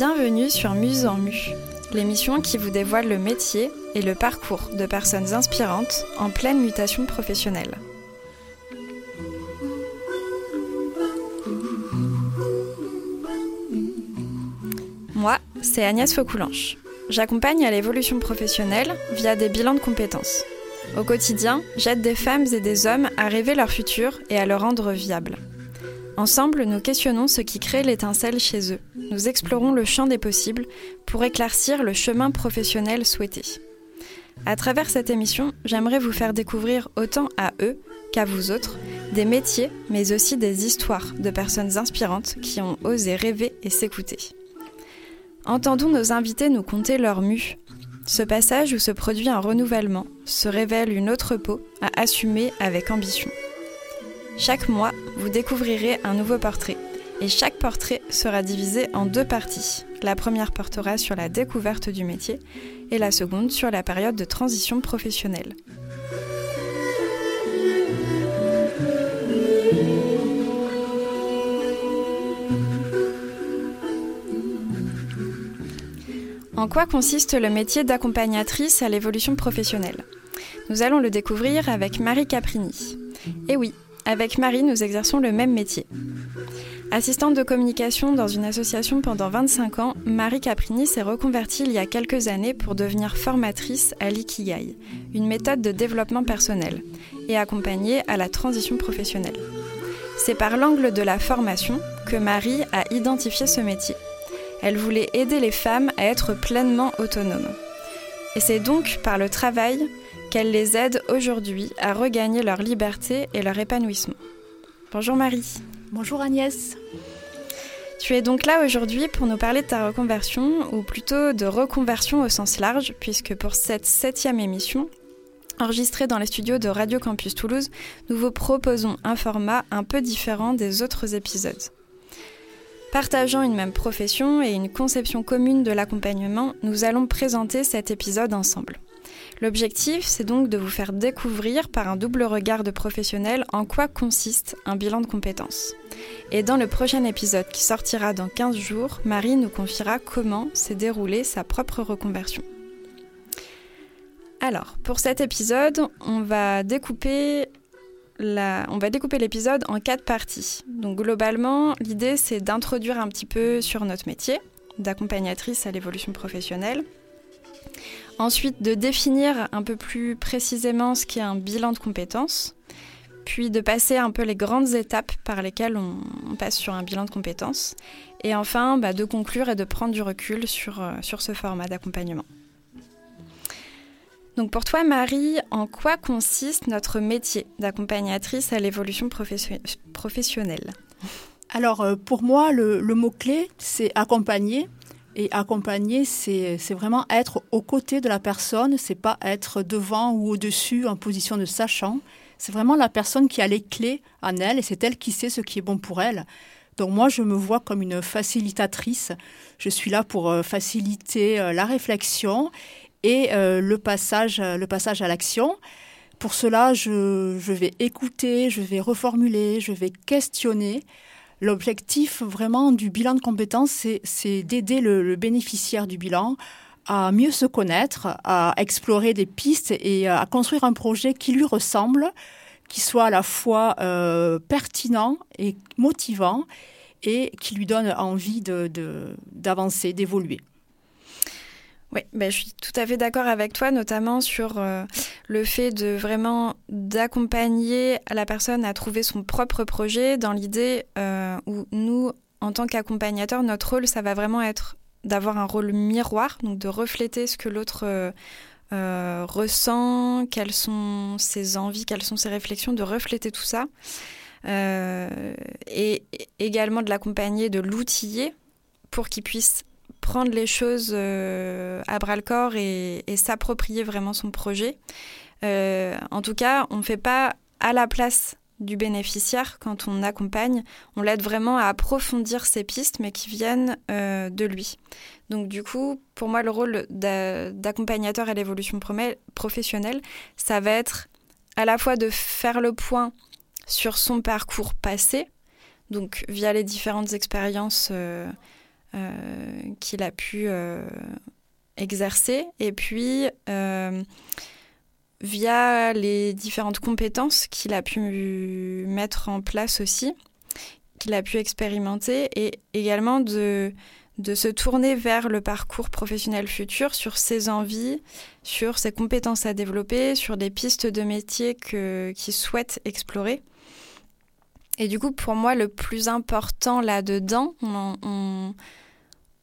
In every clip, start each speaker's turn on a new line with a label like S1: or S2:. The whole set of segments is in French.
S1: Bienvenue sur Muse en Mu, l'émission qui vous dévoile le métier et le parcours de personnes inspirantes en pleine mutation professionnelle. Moi, c'est Agnès Faucoulanche. J'accompagne à l'évolution professionnelle via des bilans de compétences. Au quotidien, j'aide des femmes et des hommes à rêver leur futur et à le rendre viable. Ensemble, nous questionnons ce qui crée l'étincelle chez eux. Nous explorons le champ des possibles pour éclaircir le chemin professionnel souhaité. À travers cette émission, j'aimerais vous faire découvrir autant à eux qu'à vous autres des métiers, mais aussi des histoires de personnes inspirantes qui ont osé rêver et s'écouter. Entendons nos invités nous conter leur mue. Ce passage où se produit un renouvellement se révèle une autre peau à assumer avec ambition. Chaque mois, vous découvrirez un nouveau portrait et chaque portrait sera divisé en deux parties. La première portera sur la découverte du métier et la seconde sur la période de transition professionnelle. En quoi consiste le métier d'accompagnatrice à l'évolution professionnelle? Nous allons le découvrir avec Marie Caprini. Et oui, avec Marie, nous exerçons le même métier. Assistante de communication dans une association pendant 25 ans, Marie Caprini s'est reconvertie il y a quelques années pour devenir formatrice à l'Ikigai, une méthode de développement personnel, et accompagner à la transition professionnelle. C'est par l'angle de la formation que Marie a identifié ce métier. Elle voulait aider les femmes à être pleinement autonomes. Et c'est donc par le travail qu'elle les aide aujourd'hui à regagner leur liberté et leur épanouissement. Bonjour Marie.
S2: Bonjour Agnès.
S1: Tu es donc là aujourd'hui pour nous parler de ta reconversion, ou plutôt de reconversion au sens large, puisque pour cette septième émission, enregistrée dans les studios de Radio Campus Toulouse, nous vous proposons un format un peu différent des autres épisodes. Partageant une même profession et une conception commune de l'accompagnement, nous allons présenter cet épisode ensemble. L'objectif, c'est donc de vous faire découvrir par un double regard de professionnel en quoi consiste un bilan de compétences. Et dans le prochain épisode qui sortira dans 15 jours, Marie nous confiera comment s'est déroulée sa propre reconversion. Alors, pour cet épisode, on va découper on va découper l'épisode en quatre parties. Donc globalement, l'idée c'est d'introduire un petit peu sur notre métier d'accompagnatrice à l'évolution professionnelle. Ensuite, de définir un peu plus précisément ce qu'est un bilan de compétences, puis de passer un peu les grandes étapes par lesquelles on, passe sur un bilan de compétences, et enfin bah, de conclure et de prendre du recul sur, euh, sur ce format d'accompagnement. Donc pour toi, Marie, en quoi consiste notre métier d'accompagnatrice à l'évolution professionnelle?
S2: Alors euh, pour moi, le mot-clé, c'est accompagner et accompagner, c'est vraiment être aux côtés de la personne, c'est pas être devant ou au-dessus en position de sachant. C'est vraiment la personne qui a les clés en elle et c'est elle qui sait ce qui est bon pour elle. Donc moi, je me vois comme une facilitatrice. Je suis là pour euh, faciliter euh, la réflexion et euh, le, passage, le passage à l'action. Pour cela, je, je vais écouter, je vais reformuler, je vais questionner. L'objectif vraiment du bilan de compétences, c'est d'aider le, bénéficiaire du bilan à mieux se connaître, à explorer des pistes et à construire un projet qui lui ressemble, qui soit à la fois euh, pertinent et motivant et qui lui donne envie d'avancer, d'évoluer.
S1: Oui, ben, je suis tout à fait d'accord avec toi, notamment sur euh, le fait de vraiment d'accompagner la personne à trouver son propre projet dans l'idée euh, où nous, en tant qu'accompagnateurs, notre rôle, ça va vraiment être d'avoir un rôle miroir, donc de refléter ce que l'autre euh, ressent, quelles sont ses envies, quelles sont ses réflexions, de refléter tout ça. et également de l'accompagner, de l'outiller pour qu'il puisse prendre les choses euh, à bras le corps et, s'approprier vraiment son projet. Euh, en tout cas, on ne fait pas à la place du bénéficiaire quand on accompagne, on l'aide vraiment à approfondir ses pistes, mais qui viennent euh, de lui. Donc du coup, pour moi, le rôle d'accompagnateur à l'évolution professionnelle, ça va être à la fois de faire le point sur son parcours passé, donc via les différentes expériences qu'il a pu exercer. Et puis, via les différentes compétences qu'il a pu mettre en place aussi, qu'il a pu expérimenter, et également de, de se tourner vers le parcours professionnel futur sur ses envies, sur ses compétences à développer, sur des pistes de métier qu'il souhaite explorer. Et du coup, pour moi, le plus important là-dedans, on,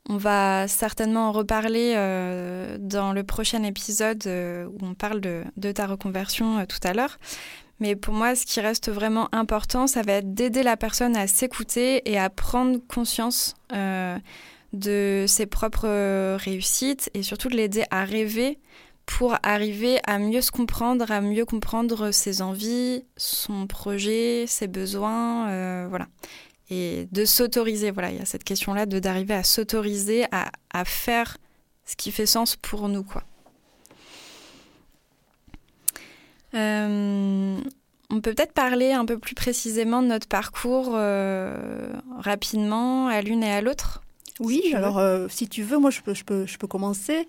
S1: va certainement en reparler euh, dans le prochain épisode euh, où on parle de, ta reconversion euh, tout à l'heure. Mais pour moi, ce qui reste vraiment important, ça va être d'aider la personne à s'écouter et à prendre conscience de ses propres réussites et surtout de l'aider à rêver pour arriver à mieux se comprendre, à mieux comprendre ses envies, son projet, ses besoins, euh, voilà. Et de s'autoriser, voilà, il y a cette question-là de d'arriver à s'autoriser à, à, faire ce qui fait sens pour nous, quoi. Euh, on peut peut-être parler un peu plus précisément de notre parcours euh, rapidement à l'une et à l'autre.
S2: Oui, alors si tu veux, moi je peux, je peux, je peux commencer.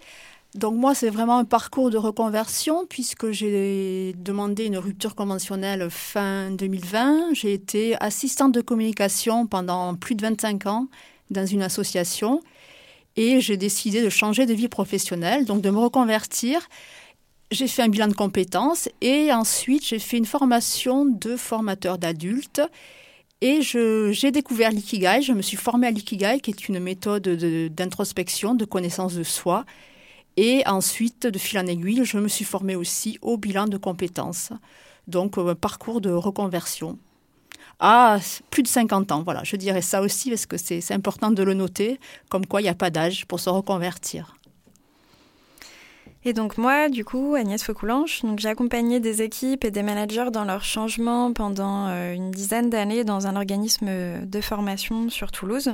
S2: Donc moi, c'est vraiment un parcours de reconversion puisque j'ai demandé une rupture conventionnelle fin 2020. J'ai été assistante de communication pendant plus de 25 ans dans une association et j'ai décidé de changer de vie professionnelle, donc de me reconvertir. J'ai fait un bilan de compétences et ensuite j'ai fait une formation de formateur d'adultes et j'ai découvert l'ikigai, je me suis formée à l'ikigai qui est une méthode d'introspection, de connaissance de soi et ensuite, de fil en aiguille, je me suis formée aussi au bilan de compétences. Donc, un parcours de reconversion. À plus de 50 ans, voilà, je dirais ça aussi parce que c'est important de le noter, comme quoi il n'y a pas d'âge pour se reconvertir.
S1: Et donc moi, du coup, Agnès Faucoulanche, donc j'ai accompagné des équipes et des managers dans leur changement pendant euh, une dizaine d'années dans un organisme de formation sur Toulouse.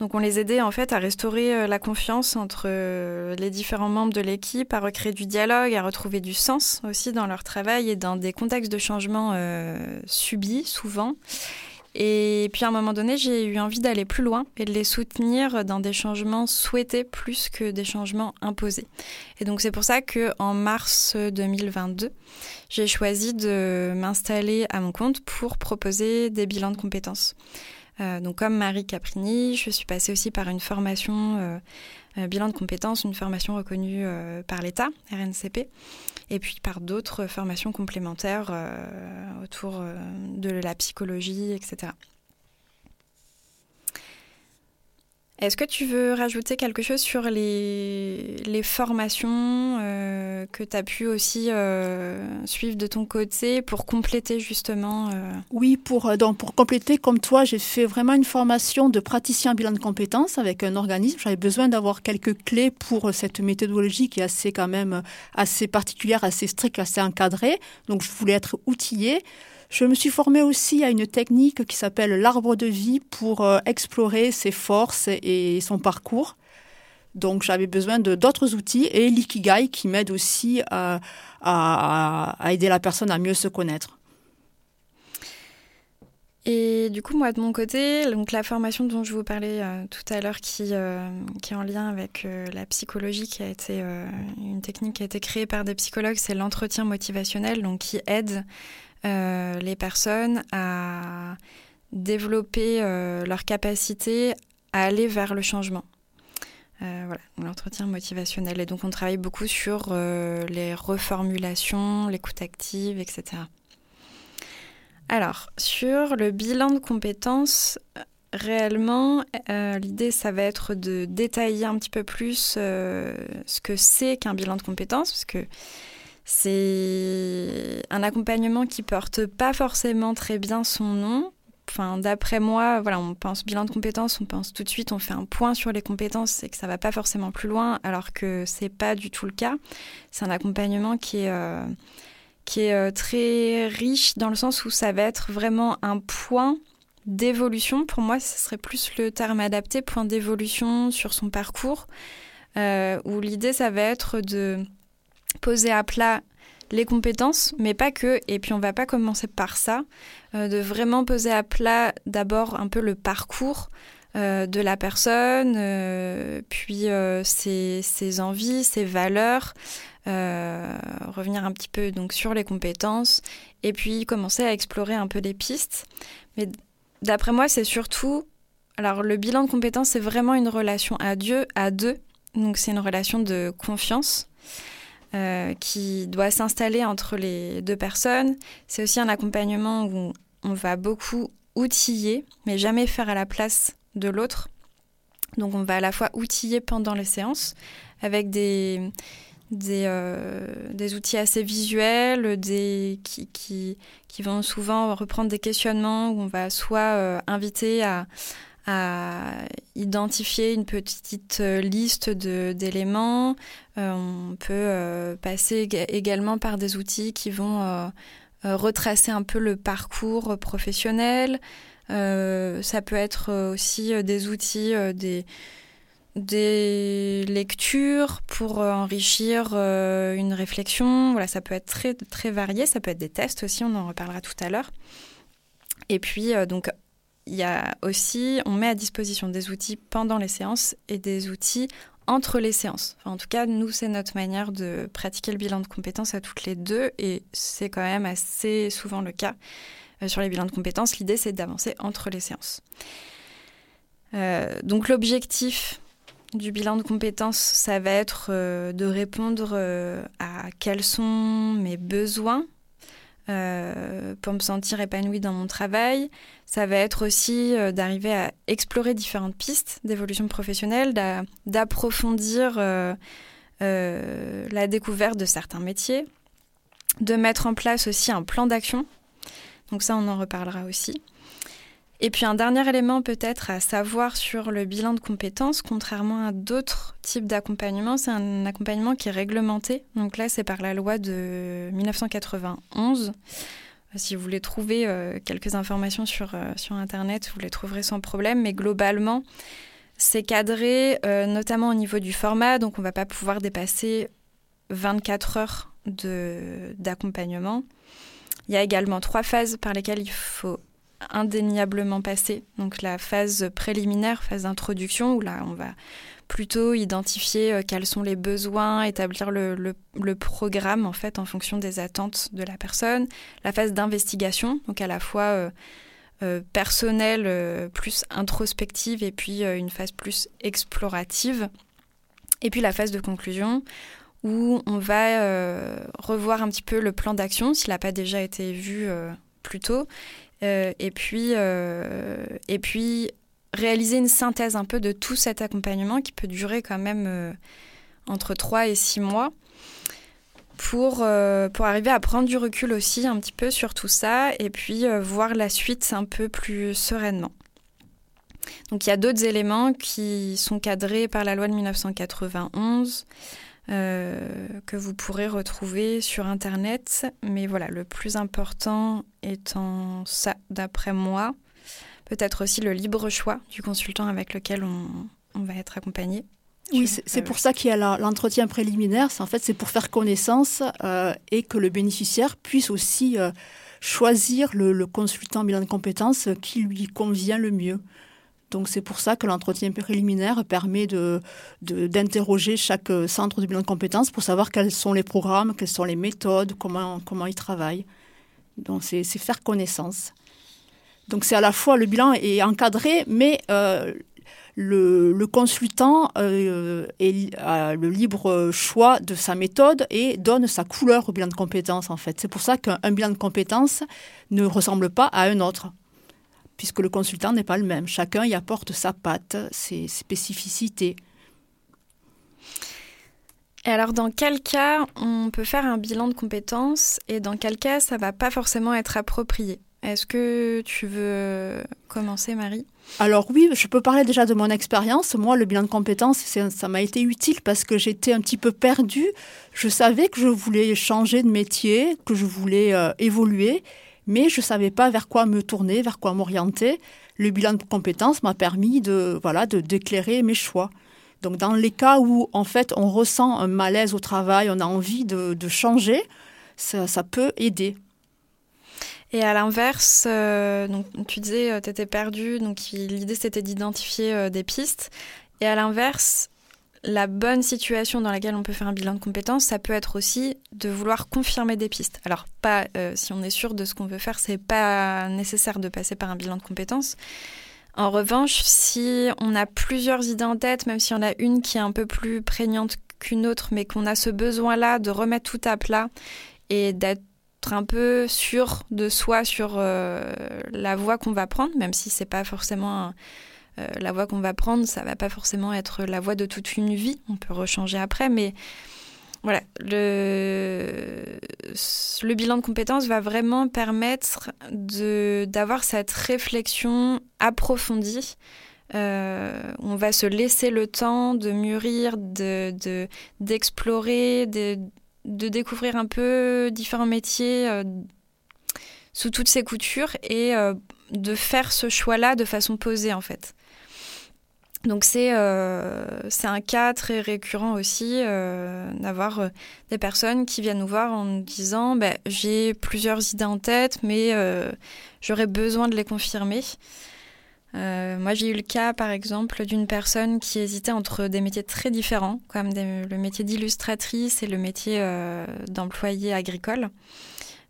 S1: Donc on les aidait en fait à restaurer euh, la confiance entre euh, les différents membres de l'équipe, à recréer du dialogue, à retrouver du sens aussi dans leur travail et dans des contextes de changement euh, subis souvent. Et puis à un moment donné, j'ai eu envie d'aller plus loin et de les soutenir dans des changements souhaités plus que des changements imposés. Et donc c'est pour ça que en mars 2022, j'ai choisi de m'installer à mon compte pour proposer des bilans de compétences. Euh, donc comme Marie Caprini, je suis passée aussi par une formation euh, euh, bilan de compétences, une formation reconnue par l'État, RNCP, et puis par d'autres formations complémentaires autour de la psychologie, etc. Est-ce que tu veux rajouter quelque chose sur les, formations euh, que tu as pu aussi euh, suivre de ton côté pour compléter justement euh
S2: Oui, pour, donc pour compléter, comme toi, j'ai fait vraiment une formation de praticien bilan de compétences avec un organisme. J'avais besoin d'avoir quelques clés pour cette méthodologie qui est assez quand même assez particulière, assez stricte, assez encadrée. Donc je voulais être outillée. Je me suis formée aussi à une technique qui s'appelle l'arbre de vie pour euh, explorer ses forces et son parcours. Donc j'avais besoin de d'autres outils et l'ikigai qui m'aide aussi à, aider la personne à mieux se connaître.
S1: Et du coup, moi, de mon côté, donc la formation dont je vous parlais euh, tout à l'heure, qui, euh, qui est en lien avec la psychologie, qui a été une technique qui a été créée par des psychologues, c'est l'entretien motivationnel, donc qui aide les personnes à développer euh, leur capacité à aller vers le changement. Euh, voilà, l'entretien motivationnel. Et donc on travaille beaucoup sur les reformulations, l'écoute active, etc. Alors, sur le bilan de compétences, réellement, l'idée, ça va être de détailler un petit peu plus ce que c'est qu'un bilan de compétences, parce que c'est un accompagnement qui porte pas forcément très bien son nom. Enfin, d'après moi, voilà, on pense bilan de compétences, on pense tout de suite, on fait un point sur les compétences et que ça va pas forcément plus loin, alors que c'est pas du tout le cas. C'est un accompagnement qui est euh, qui est euh, très riche dans le sens où ça va être vraiment un point d'évolution. Pour moi, ce serait plus le terme adapté, point d'évolution sur son parcours, euh, où l'idée, ça va être de poser à plat les compétences, mais pas que. Et puis on va pas commencer par ça, euh, de vraiment poser à plat d'abord un peu le parcours de la personne, puis ses, ses, envies, ses valeurs, revenir un petit peu donc sur les compétences, et puis commencer à explorer un peu les pistes. Mais d'après moi, c'est surtout alors le bilan de compétences, c'est vraiment une relation à Dieu, à deux. Donc c'est une relation de confiance euh, qui doit s'installer entre les deux personnes. C'est aussi un accompagnement où on va beaucoup outiller, mais jamais faire à la place de l'autre. Donc on va à la fois outiller pendant les séances avec des, des, euh, outils assez visuels, des, qui, qui, qui, vont souvent reprendre des questionnements où on va soit euh, inviter à, identifier une petite euh, liste d'éléments. Euh, on peut euh, passer également par des outils qui vont retracer un peu le parcours professionnel. ça peut être aussi des outils, des, des lectures pour enrichir une réflexion. Voilà, ça peut être très, très varié. Ça peut être des tests aussi, on en reparlera tout à l'heure. Et puis, donc, il y a aussi, on met à disposition des outils pendant les séances et des outils entre les séances. en tout cas, nous, c'est notre manière de pratiquer le bilan de compétences à toutes les deux et c'est quand même assez souvent le cas euh, sur les bilans de compétences. L'idée, c'est d'avancer entre les séances. Euh, donc l'objectif du bilan de compétences, ça va être euh, de répondre à quels sont mes besoins euh, pour me sentir épanouie dans mon travail. Ça va être aussi euh, d'arriver à explorer différentes pistes d'évolution professionnelle, d'approfondir euh, la découverte de certains métiers, de mettre en place aussi un plan d'action. Donc ça, on en reparlera aussi. Et puis un dernier élément peut-être à savoir sur le bilan de compétences, contrairement à d'autres types d'accompagnement, c'est un accompagnement qui est réglementé. Donc là, c'est par la loi de 1991. Si vous voulez trouver euh, quelques informations sur, euh, sur Internet, vous les trouverez sans problème. Mais globalement, c'est cadré euh, notamment au niveau du format. Donc on ne va pas pouvoir dépasser 24 heures d'accompagnement. Il y a également trois phases par lesquelles il faut indéniablement passé. Donc la phase préliminaire, phase d'introduction, où là on va plutôt identifier euh, quels sont les besoins, établir le, programme en fait en fonction des attentes de la personne. La phase d'investigation, donc à la fois euh, euh, personnelle, plus introspective, et puis une phase plus explorative. Et puis la phase de conclusion, où on va revoir un petit peu le plan d'action, s'il n'a pas déjà été vu plus tôt, et, puis, euh, et puis réaliser une synthèse un peu de tout cet accompagnement qui peut durer quand même euh, entre 3 et 6 mois pour, pour arriver à prendre du recul aussi un petit peu sur tout ça et puis voir la suite un peu plus sereinement. Donc il y a d'autres éléments qui sont cadrés par la loi de 1991. Euh, que vous pourrez retrouver sur Internet. Mais voilà, le plus important étant ça, d'après moi, peut-être aussi le libre choix du consultant avec lequel on, va être accompagné.
S2: Oui, c'est pour ça qu'il y a l'entretien préliminaire. En fait, c'est pour faire connaissance euh, et que le bénéficiaire puisse aussi euh, choisir le, le, consultant bilan de compétences qui lui convient le mieux. Donc c'est pour ça que l'entretien préliminaire permet de, d'interroger chaque centre de bilan de compétences pour savoir quels sont les programmes, quelles sont les méthodes, comment, comment ils travaillent. Donc c'est, faire connaissance. Donc c'est à la fois le bilan est encadré, mais euh, le, consultant euh, a le libre choix de sa méthode et donne sa couleur au bilan de compétences en fait. C'est pour ça qu'un bilan de compétences ne ressemble pas à un autre puisque le consultant n'est pas le même. Chacun y apporte sa patte, ses spécificités.
S1: Et alors, dans quel cas on peut faire un bilan de compétences et dans quel cas ça va pas forcément être approprié? Est-ce que tu veux commencer, Marie?
S2: Alors oui, je peux parler déjà de mon expérience. Moi, le bilan de compétences, ça m'a été utile parce que j'étais un petit peu perdue. Je savais que je voulais changer de métier, que je voulais euh, évoluer mais je ne savais pas vers quoi me tourner, vers quoi m'orienter. Le bilan de compétences m'a permis de voilà de d'éclairer mes choix. Donc dans les cas où en fait on ressent un malaise au travail, on a envie de, changer, ça, peut aider.
S1: Et à l'inverse, donc tu disais, tu étais perdu, donc l'idée c'était d'identifier des pistes. Et à l'inverse, la bonne situation dans laquelle on peut faire un bilan de compétences, ça peut être aussi de vouloir confirmer des pistes. Alors, pas euh, si on est sûr de ce qu'on veut faire, c'est pas nécessaire de passer par un bilan de compétences. En revanche, si on a plusieurs idées en tête, même si on a une qui est un peu plus prégnante qu'une autre, mais qu'on a ce besoin-là de remettre tout à plat et d'être un peu sûr de soi sur euh, la voie qu'on va prendre, même si c'est pas forcément un, euh, la voie qu'on va prendre, ça va pas forcément être la voie de toute une vie. On peut rechanger après, mais voilà, le, bilan de compétences va vraiment permettre d'avoir cette réflexion approfondie. Euh, on va se laisser le temps de mûrir, d'explorer, de, de, de, découvrir un peu différents métiers euh, sous toutes ces coutures et de faire ce choix-là de façon posée en fait. Donc euh, c'est un cas très récurrent aussi euh, d'avoir euh, des personnes qui viennent nous voir en nous disant ben, j'ai plusieurs idées en tête mais j'aurais besoin de les confirmer. moi j'ai eu le cas par exemple d'une personne qui hésitait entre des métiers très différents comme le métier d'illustratrice et le métier d'employé agricole.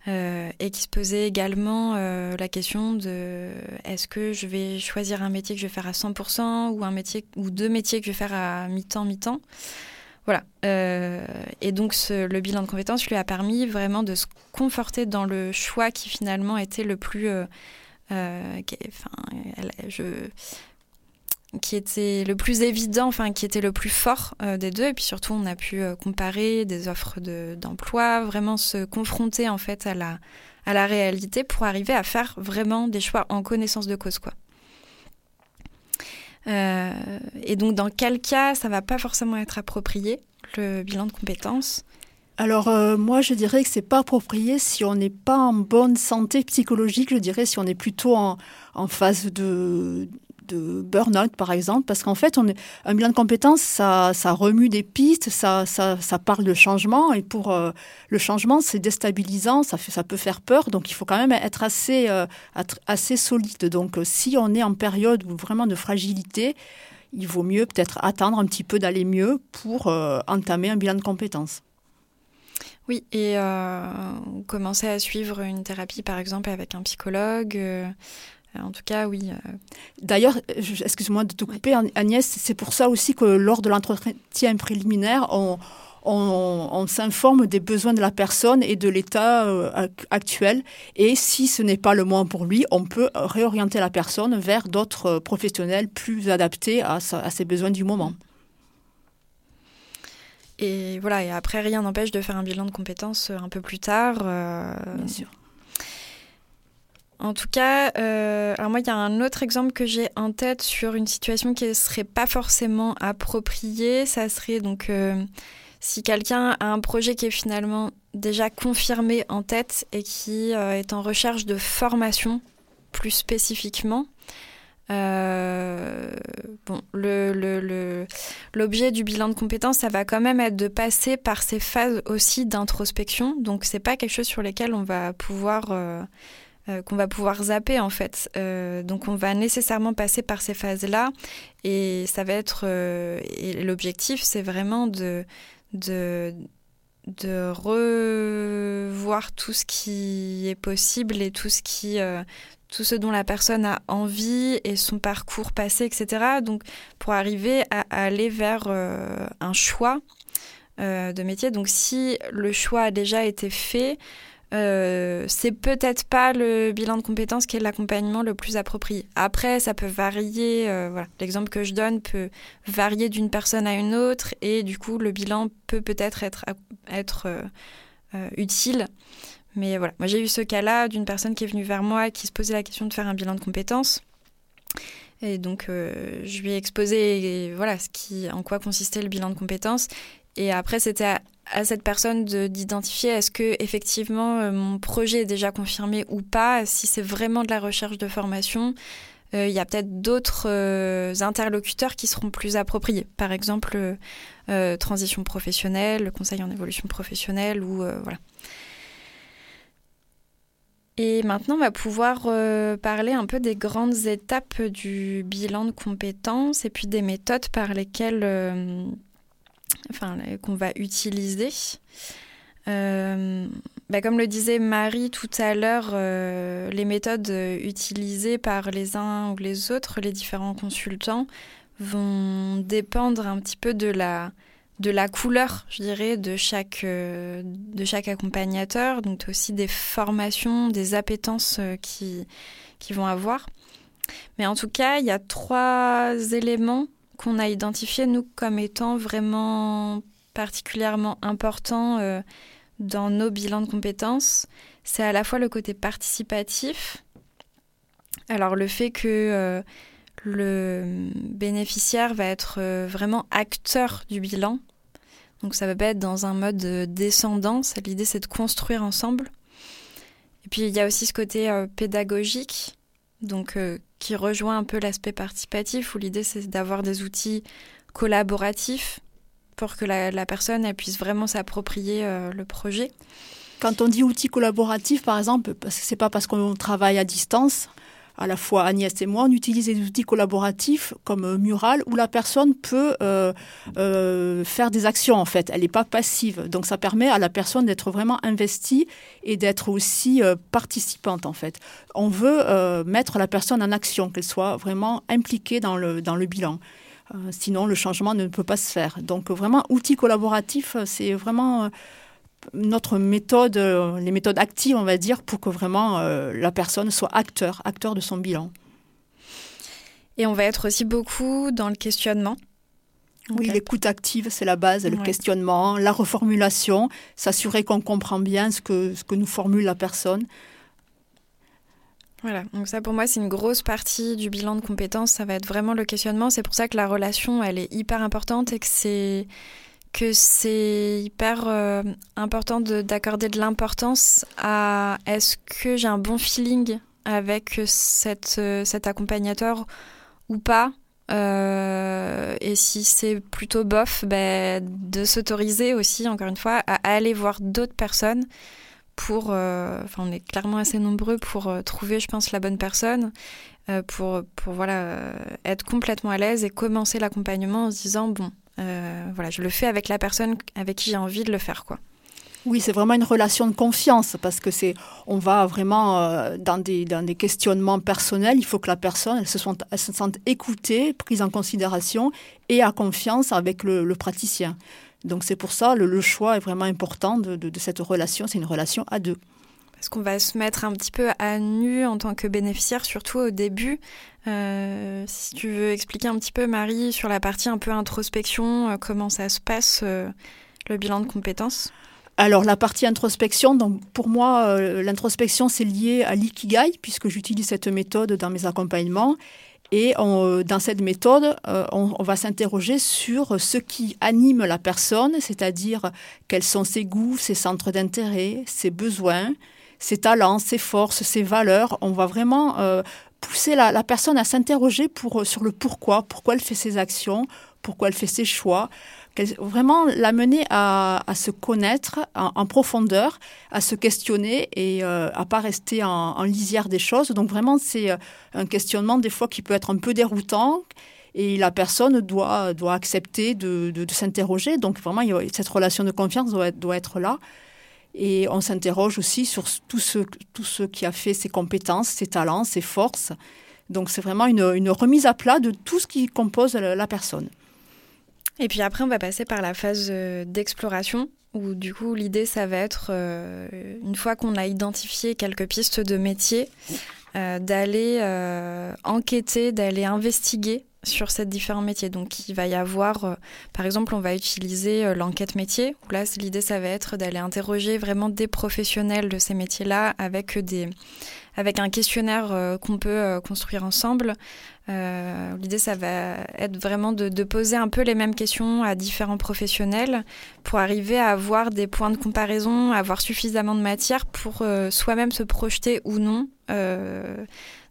S1: Euh, et qui se posait également euh, la question de est-ce que je vais choisir un métier que je vais faire à 100% ou un métier ou deux métiers que je vais faire à mi-temps mi-temps? Voilà. Euh, et donc le bilan de compétences lui a permis vraiment de se conforter dans le choix qui finalement était le plus enfin je qui était le plus évident, enfin qui était le plus fort euh, des deux. Et puis surtout, on a pu euh, comparer des offres d'emploi, vraiment se confronter en fait à la, à la réalité pour arriver à faire vraiment des choix en connaissance de cause, quoi. Euh, et donc, dans quel cas ça va pas forcément être approprié le bilan de compétences?
S2: Alors moi je dirais que c'est pas approprié si on n'est pas en bonne santé psychologique, je dirais si on est plutôt en, en phase de, de burn-out, par exemple, parce qu'en fait, on un bilan de compétences, ça, ça remue des pistes, ça, ça, ça parle de changement, et pour euh, le changement, c'est déstabilisant, ça, fait, ça peut faire peur, donc il faut quand même être assez, euh, assez solide. Donc, euh, si on est en période vraiment de fragilité, il vaut mieux peut-être attendre un petit peu d'aller mieux pour entamer un bilan de compétences.
S1: Oui, et commencer à suivre une thérapie, par exemple, avec un psychologue. Euh, en tout cas, oui. Euh.
S2: D'ailleurs, excuse-moi de te couper, Agnès, c'est pour ça aussi que lors de l'entretien préliminaire, on, s'informe des besoins de la personne et de l'état euh, actuel. Et si ce n'est pas le moment pour lui, on peut réorienter la personne vers d'autres professionnels plus adaptés à, ses besoins du moment.
S1: Et voilà, et après, rien n'empêche de faire un bilan de compétences un peu plus tard.
S2: Bien sûr.
S1: En tout cas, euh, alors moi, il y a un autre exemple que j'ai en tête sur une situation qui ne serait pas forcément appropriée. Ça serait donc euh, si quelqu'un a un projet qui est finalement déjà confirmé en tête et qui euh, est en recherche de formation plus spécifiquement. bon, l'objet du bilan de compétences, ça va quand même être de passer par ces phases aussi d'introspection. Donc, c'est pas quelque chose sur lesquels on va pouvoir euh, qu'on va pouvoir zapper en fait. Euh, donc on va nécessairement passer par ces phases-là et ça va être euh, l'objectif, c'est vraiment de, de revoir tout ce qui est possible et tout ce qui tout ce dont la personne a envie et son parcours passé, etc. Donc pour arriver à, aller vers un choix de métier. Donc si le choix a déjà été fait, euh, c'est peut-être pas le bilan de compétences qui est l'accompagnement le plus approprié. Après, ça peut varier. Euh. L'exemple que je donne peut varier d'une personne à une autre et du coup, le bilan peut peut-être être, euh, utile. Mais voilà, moi j'ai eu ce cas-là d'une personne qui est venue vers moi qui se posait la question de faire un bilan de compétences. Et donc, je lui ai exposé voilà, en quoi consistait le bilan de compétences. Et après, c'était à, cette personne d'identifier est-ce que effectivement euh, mon projet est déjà confirmé ou pas, si c'est vraiment de la recherche de formation. Euh, il y a peut-être d'autres euh, interlocuteurs qui seront plus appropriés. Par exemple, transition professionnelle, le conseil en évolution professionnelle ou voilà. Et maintenant, on va pouvoir parler un peu des grandes étapes du bilan de compétences et puis des méthodes par lesquelles, enfin, qu'on va utiliser. Euh, bah, comme le disait Marie tout à l'heure, les méthodes utilisées par les uns ou les autres, les différents consultants, vont dépendre un petit peu de la, de la couleur, je dirais, de chaque, euh, de chaque accompagnateur, donc aussi des formations, des appétences euh, qui, qui vont avoir. Mais en tout cas, il y a trois éléments qu'on a identifiés, nous, comme étant vraiment particulièrement importants euh, dans nos bilans de compétences. C'est à la fois le côté participatif, alors le fait que le bénéficiaire va être vraiment acteur du bilan, donc ça va pas être dans un mode descendant. L'idée c'est de construire ensemble. Et puis il y a aussi ce côté euh, pédagogique, donc euh, qui rejoint un peu l'aspect participatif, où l'idée c'est d'avoir des outils collaboratifs pour que la, personne elle puisse vraiment s'approprier euh, le projet.
S2: Quand on dit outils collaboratifs, par exemple, c'est pas parce qu'on travaille à distance, à la fois Agnès et moi, on utilise des outils collaboratifs comme euh, Mural où la personne peut euh, euh, faire des actions en fait. Elle n'est pas passive. Donc ça permet à la personne d'être vraiment investie et d'être aussi participante en fait. On veut mettre la personne en action, qu'elle soit vraiment impliquée dans le, dans le bilan. sinon, le changement ne peut pas se faire. Donc vraiment, outils collaboratifs, c'est vraiment notre méthode, euh, les méthodes actives, on va dire, pour que vraiment euh, la personne soit acteur, acteur de son bilan.
S1: Et on va être aussi beaucoup dans le questionnement.
S2: Oui, l'écoute active, c'est la base, le questionnement, la reformulation, s'assurer qu'on comprend bien ce que, ce que nous formule la personne.
S1: Voilà, donc ça pour moi c'est une grosse partie du bilan de compétences, ça va être vraiment le questionnement. C'est pour ça que la relation elle est hyper importante et que c'est que c'est hyper euh, important d'accorder de, l'importance à est-ce que j'ai un bon feeling avec cette, euh, cet accompagnateur ou pas. Euh, et si c'est plutôt bof, ben, de s'autoriser aussi, encore une fois, à aller voir d'autres personnes pour, enfin on est clairement assez nombreux pour trouver, je pense, la bonne personne, pour, pour voilà, être complètement à l'aise et commencer l'accompagnement en se disant, bon, euh, voilà, je le fais avec la personne avec qui j'ai envie de le faire, quoi.
S2: Oui, c'est vraiment une relation de confiance parce que c'est, on va vraiment euh, dans, des, dans des questionnements personnels. Il faut que la personne elle se, sente, elle se sente écoutée, prise en considération et à confiance avec le, praticien. Donc c'est pour ça le, le choix est vraiment important de, de cette relation. C'est une relation à deux.
S1: Est-ce qu'on va se mettre un petit peu à nu en tant que bénéficiaire, surtout au début. Euh, si tu veux expliquer un petit peu, Marie, sur la partie un peu introspection, euh, comment ça se passe, euh, le bilan de compétences?
S2: Alors la partie introspection, donc pour moi, l'introspection c'est lié à l'ikigai puisque j'utilise cette méthode dans mes accompagnements. Et dans cette méthode, on, va s'interroger sur ce qui anime la personne, c'est-à-dire quels sont ses goûts, ses centres d'intérêt, ses besoins, ses talents, ses forces, ses valeurs. On va vraiment euh, pousser la, personne à s'interroger euh, sur le pourquoi, pourquoi elle fait ses actions, pourquoi elle fait ses choix. Vraiment l'amener à, se connaître en, profondeur, à se questionner et euh, à pas rester en, lisière des choses. Donc vraiment, c'est un questionnement des fois qui peut être un peu déroutant et la personne doit, doit accepter de, de, s'interroger. Donc vraiment, cette relation de confiance doit, doit être là. Et on s'interroge aussi sur tout ce, tout ce qui a fait ses compétences, ses talents, ses forces. Donc c'est vraiment une, une, remise à plat de tout ce qui compose la, personne.
S1: Et puis après, on va passer par la phase euh, d'exploration, où du coup l'idée, ça va être, euh, une fois qu'on a identifié quelques pistes de métier, euh, d'aller enquêter, d'aller investiguer sur ces différents métiers. Donc il va y avoir, euh, par exemple, on va utiliser euh, l'enquête métier, là l'idée ça va être d'aller interroger vraiment des professionnels de ces métiers-là avec, des, avec un questionnaire euh, qu'on peut construire ensemble. l'idée ça va être vraiment de, de, poser un peu les mêmes questions à différents professionnels pour arriver à avoir des points de comparaison, avoir suffisamment de matière pour soi-même se projeter ou non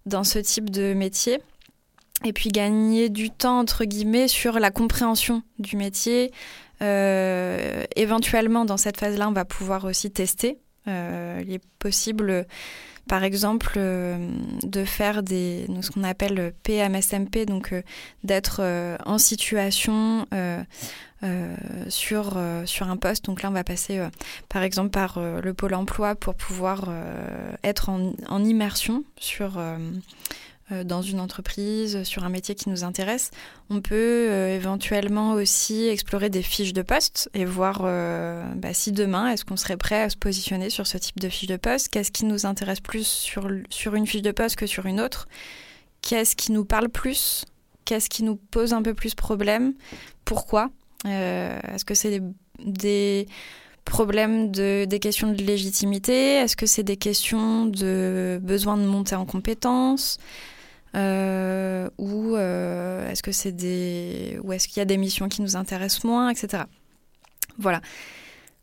S1: dans ce type de métier et puis gagner du temps entre guillemets sur la compréhension du métier. Euh, éventuellement, dans cette phase-là, on va pouvoir aussi tester. Euh, il est possible par exemple, de faire des, ce qu'on appelle PMSMP, donc d'être en situation sur, sur un poste. Donc là, on va passer par exemple par le pôle emploi pour pouvoir être en, immersion sur euh, dans une entreprise, sur un métier qui nous intéresse. On peut euh, éventuellement aussi explorer des fiches de poste et voir euh, bah, si demain, est-ce qu'on serait prêt à se positionner sur ce type de fiche de poste? Qu'est-ce qui nous intéresse plus sur, sur une fiche de poste que sur une autre? Qu'est-ce qui nous parle plus? Qu'est-ce qui nous pose un peu plus problème? Pourquoi? Est-ce que c'est des, des problèmes de, des questions de légitimité? Est-ce que c'est des questions de besoin de monter en compétences? Euh, ou euh, est-ce que c'est des ou est-ce qu'il y a des missions qui nous intéressent moins, etc. Voilà.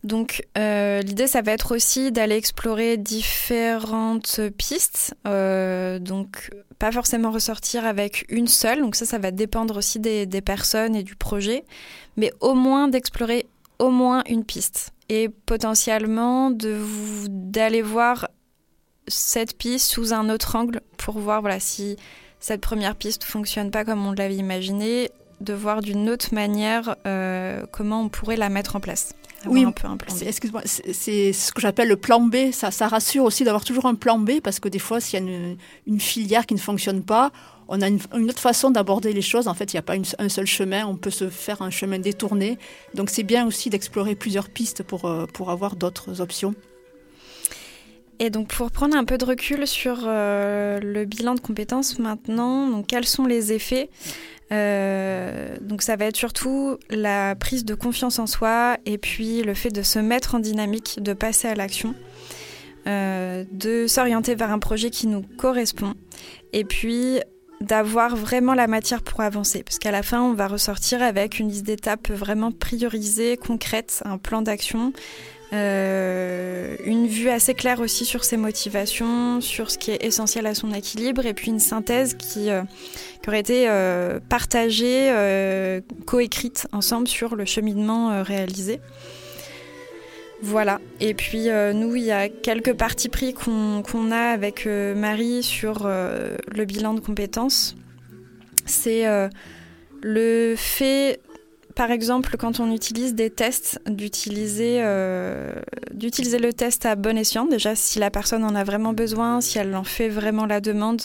S1: Donc euh, l'idée, ça va être aussi d'aller explorer différentes pistes. donc pas forcément ressortir avec une seule. Donc ça, ça va dépendre aussi des, des personnes et du projet, mais au moins d'explorer au moins une piste et potentiellement d'aller voir cette piste sous un autre angle pour voir voilà si cette première piste fonctionne pas comme on l'avait imaginé, de voir d'une autre manière euh, comment on pourrait la mettre en place.
S2: oui, Excuse-moi, c'est ce que j'appelle le plan B. Ça, ça rassure aussi d'avoir toujours un plan B parce que des fois, s'il y a une, filière qui ne fonctionne pas, on a une, autre façon d'aborder les choses. En fait, il n'y a pas un seul chemin. On peut se faire un chemin détourné. Donc, c'est bien aussi d'explorer plusieurs pistes pour, euh, pour avoir d'autres options.
S1: Et donc pour prendre un peu de recul sur euh, le bilan de compétences maintenant, donc quels sont les effets euh, donc ça va être surtout la prise de confiance en soi et puis le fait de se mettre en dynamique, de passer à l'action, euh, de s'orienter vers un projet qui nous correspond et puis d'avoir vraiment la matière pour avancer. Parce qu'à la fin, on va ressortir avec une liste d'étapes vraiment priorisée, concrète, un plan d'action euh, une vue assez claire aussi sur ses motivations, sur ce qui est essentiel à son équilibre, et puis une synthèse qui, euh, aurait été euh, partagée, coécrite ensemble sur le cheminement réalisé. Voilà. Et puis nous, il y a quelques parties pris qu'on a avec Marie sur le bilan de compétences. C'est le fait par exemple, quand on utilise des tests, d'utiliser euh, d'utiliser le test à bon escient. Déjà, si la personne en a vraiment besoin, si elle en fait vraiment la demande.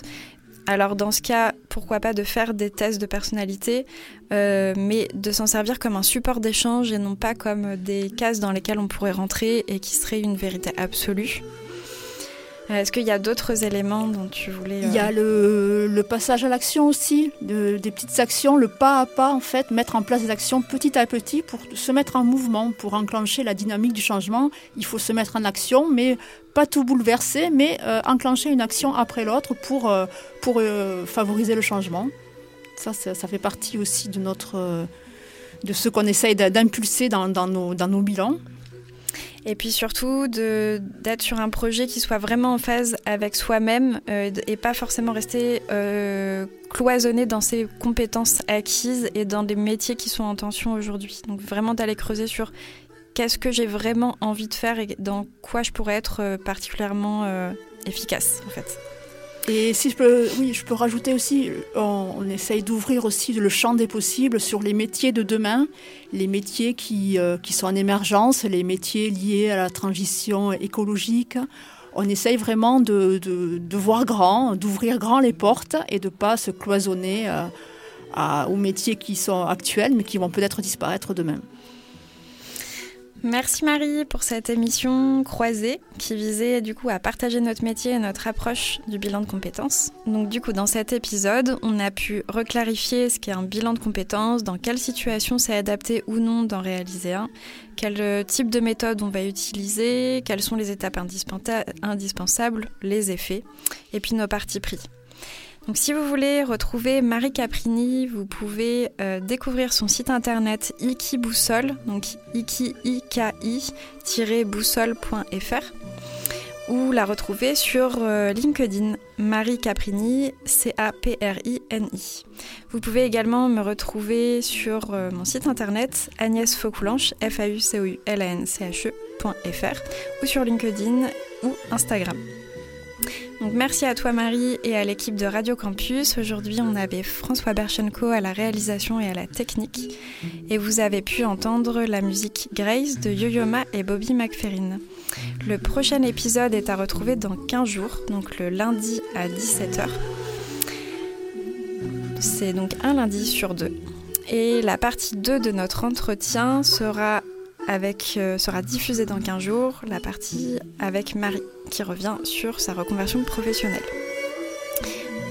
S1: Alors dans ce cas, pourquoi pas de faire des tests de personnalité, euh, mais de s'en servir comme un support d'échange et non pas comme des cases dans lesquelles on pourrait rentrer et qui seraient une vérité absolue. Euh, est-ce qu'il y a d'autres éléments dont tu voulais...
S2: Il y a euh, le, passage à l'action aussi, des petites actions, le pas à pas en fait, mettre en place des actions petit à petit pour se mettre en mouvement, pour enclencher la dynamique du changement. Il faut se mettre en action, mais pas tout bouleverser, mais euh, enclencher une action après l'autre pour, pour favoriser le changement. Ça, ça, fait partie aussi de, notre, de ce qu'on essaye d'impulser dans, dans, nos, dans nos bilans.
S1: Et puis surtout d'être sur un projet qui soit vraiment en phase avec soi-même euh, et pas forcément rester euh, cloisonné dans ses compétences acquises et dans des métiers qui sont en tension aujourd'hui. Donc vraiment d'aller creuser sur qu'est-ce que j'ai vraiment envie de faire et dans quoi je pourrais être euh, particulièrement efficace en fait.
S2: Et si je peux, oui, je peux rajouter aussi, on, essaye d'ouvrir aussi le champ des possibles sur les métiers de demain, les métiers qui, euh, qui sont en émergence, les métiers liés à la transition écologique. On essaye vraiment de, de, voir grand, d'ouvrir grand les portes et de ne pas se cloisonner euh, aux métiers qui sont actuels mais qui vont peut-être disparaître demain.
S1: Merci Marie pour cette émission croisée qui visait du coup à partager notre métier et notre approche du bilan de compétences. Donc du coup dans cet épisode, on a pu reclarifier ce qu'est un bilan de compétences, dans quelle situation c'est adapté ou non d'en réaliser un, quel type de méthode on va utiliser, quelles sont les étapes indispensables, les effets, et puis nos parties pris. Donc si vous voulez retrouver Marie Caprini, vous pouvez euh, découvrir son site internet Iki Boussole, donc iki boussole.fr ou la retrouver sur euh, LinkedIn, Marie Caprini, C-A-P-R-I-N-I. Vous pouvez également me retrouver sur euh, mon site internet Agnès Faucoulanche, F-A-U-C-O-U-L-A-N-C-H-E.fr ou sur LinkedIn ou Instagram. Donc merci à toi Marie et à l'équipe de Radio Campus. Aujourd'hui on avait François Berchenko à la réalisation et à la technique. Et vous avez pu entendre la musique Grace de Yo-Yo et Bobby McFerrin. Le prochain épisode est à retrouver dans 15 jours, donc le lundi à 17h. C'est donc un lundi sur deux. Et la partie 2 de notre entretien sera, avec, euh, sera diffusée dans 15 jours, la partie avec Marie, qui revient sur sa reconversion professionnelle.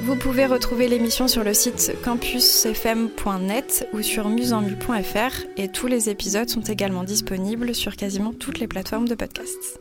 S1: Vous pouvez retrouver l'émission sur le site campusfm.net ou sur musenmu.fr et tous les épisodes sont également disponibles sur quasiment toutes les plateformes de podcast.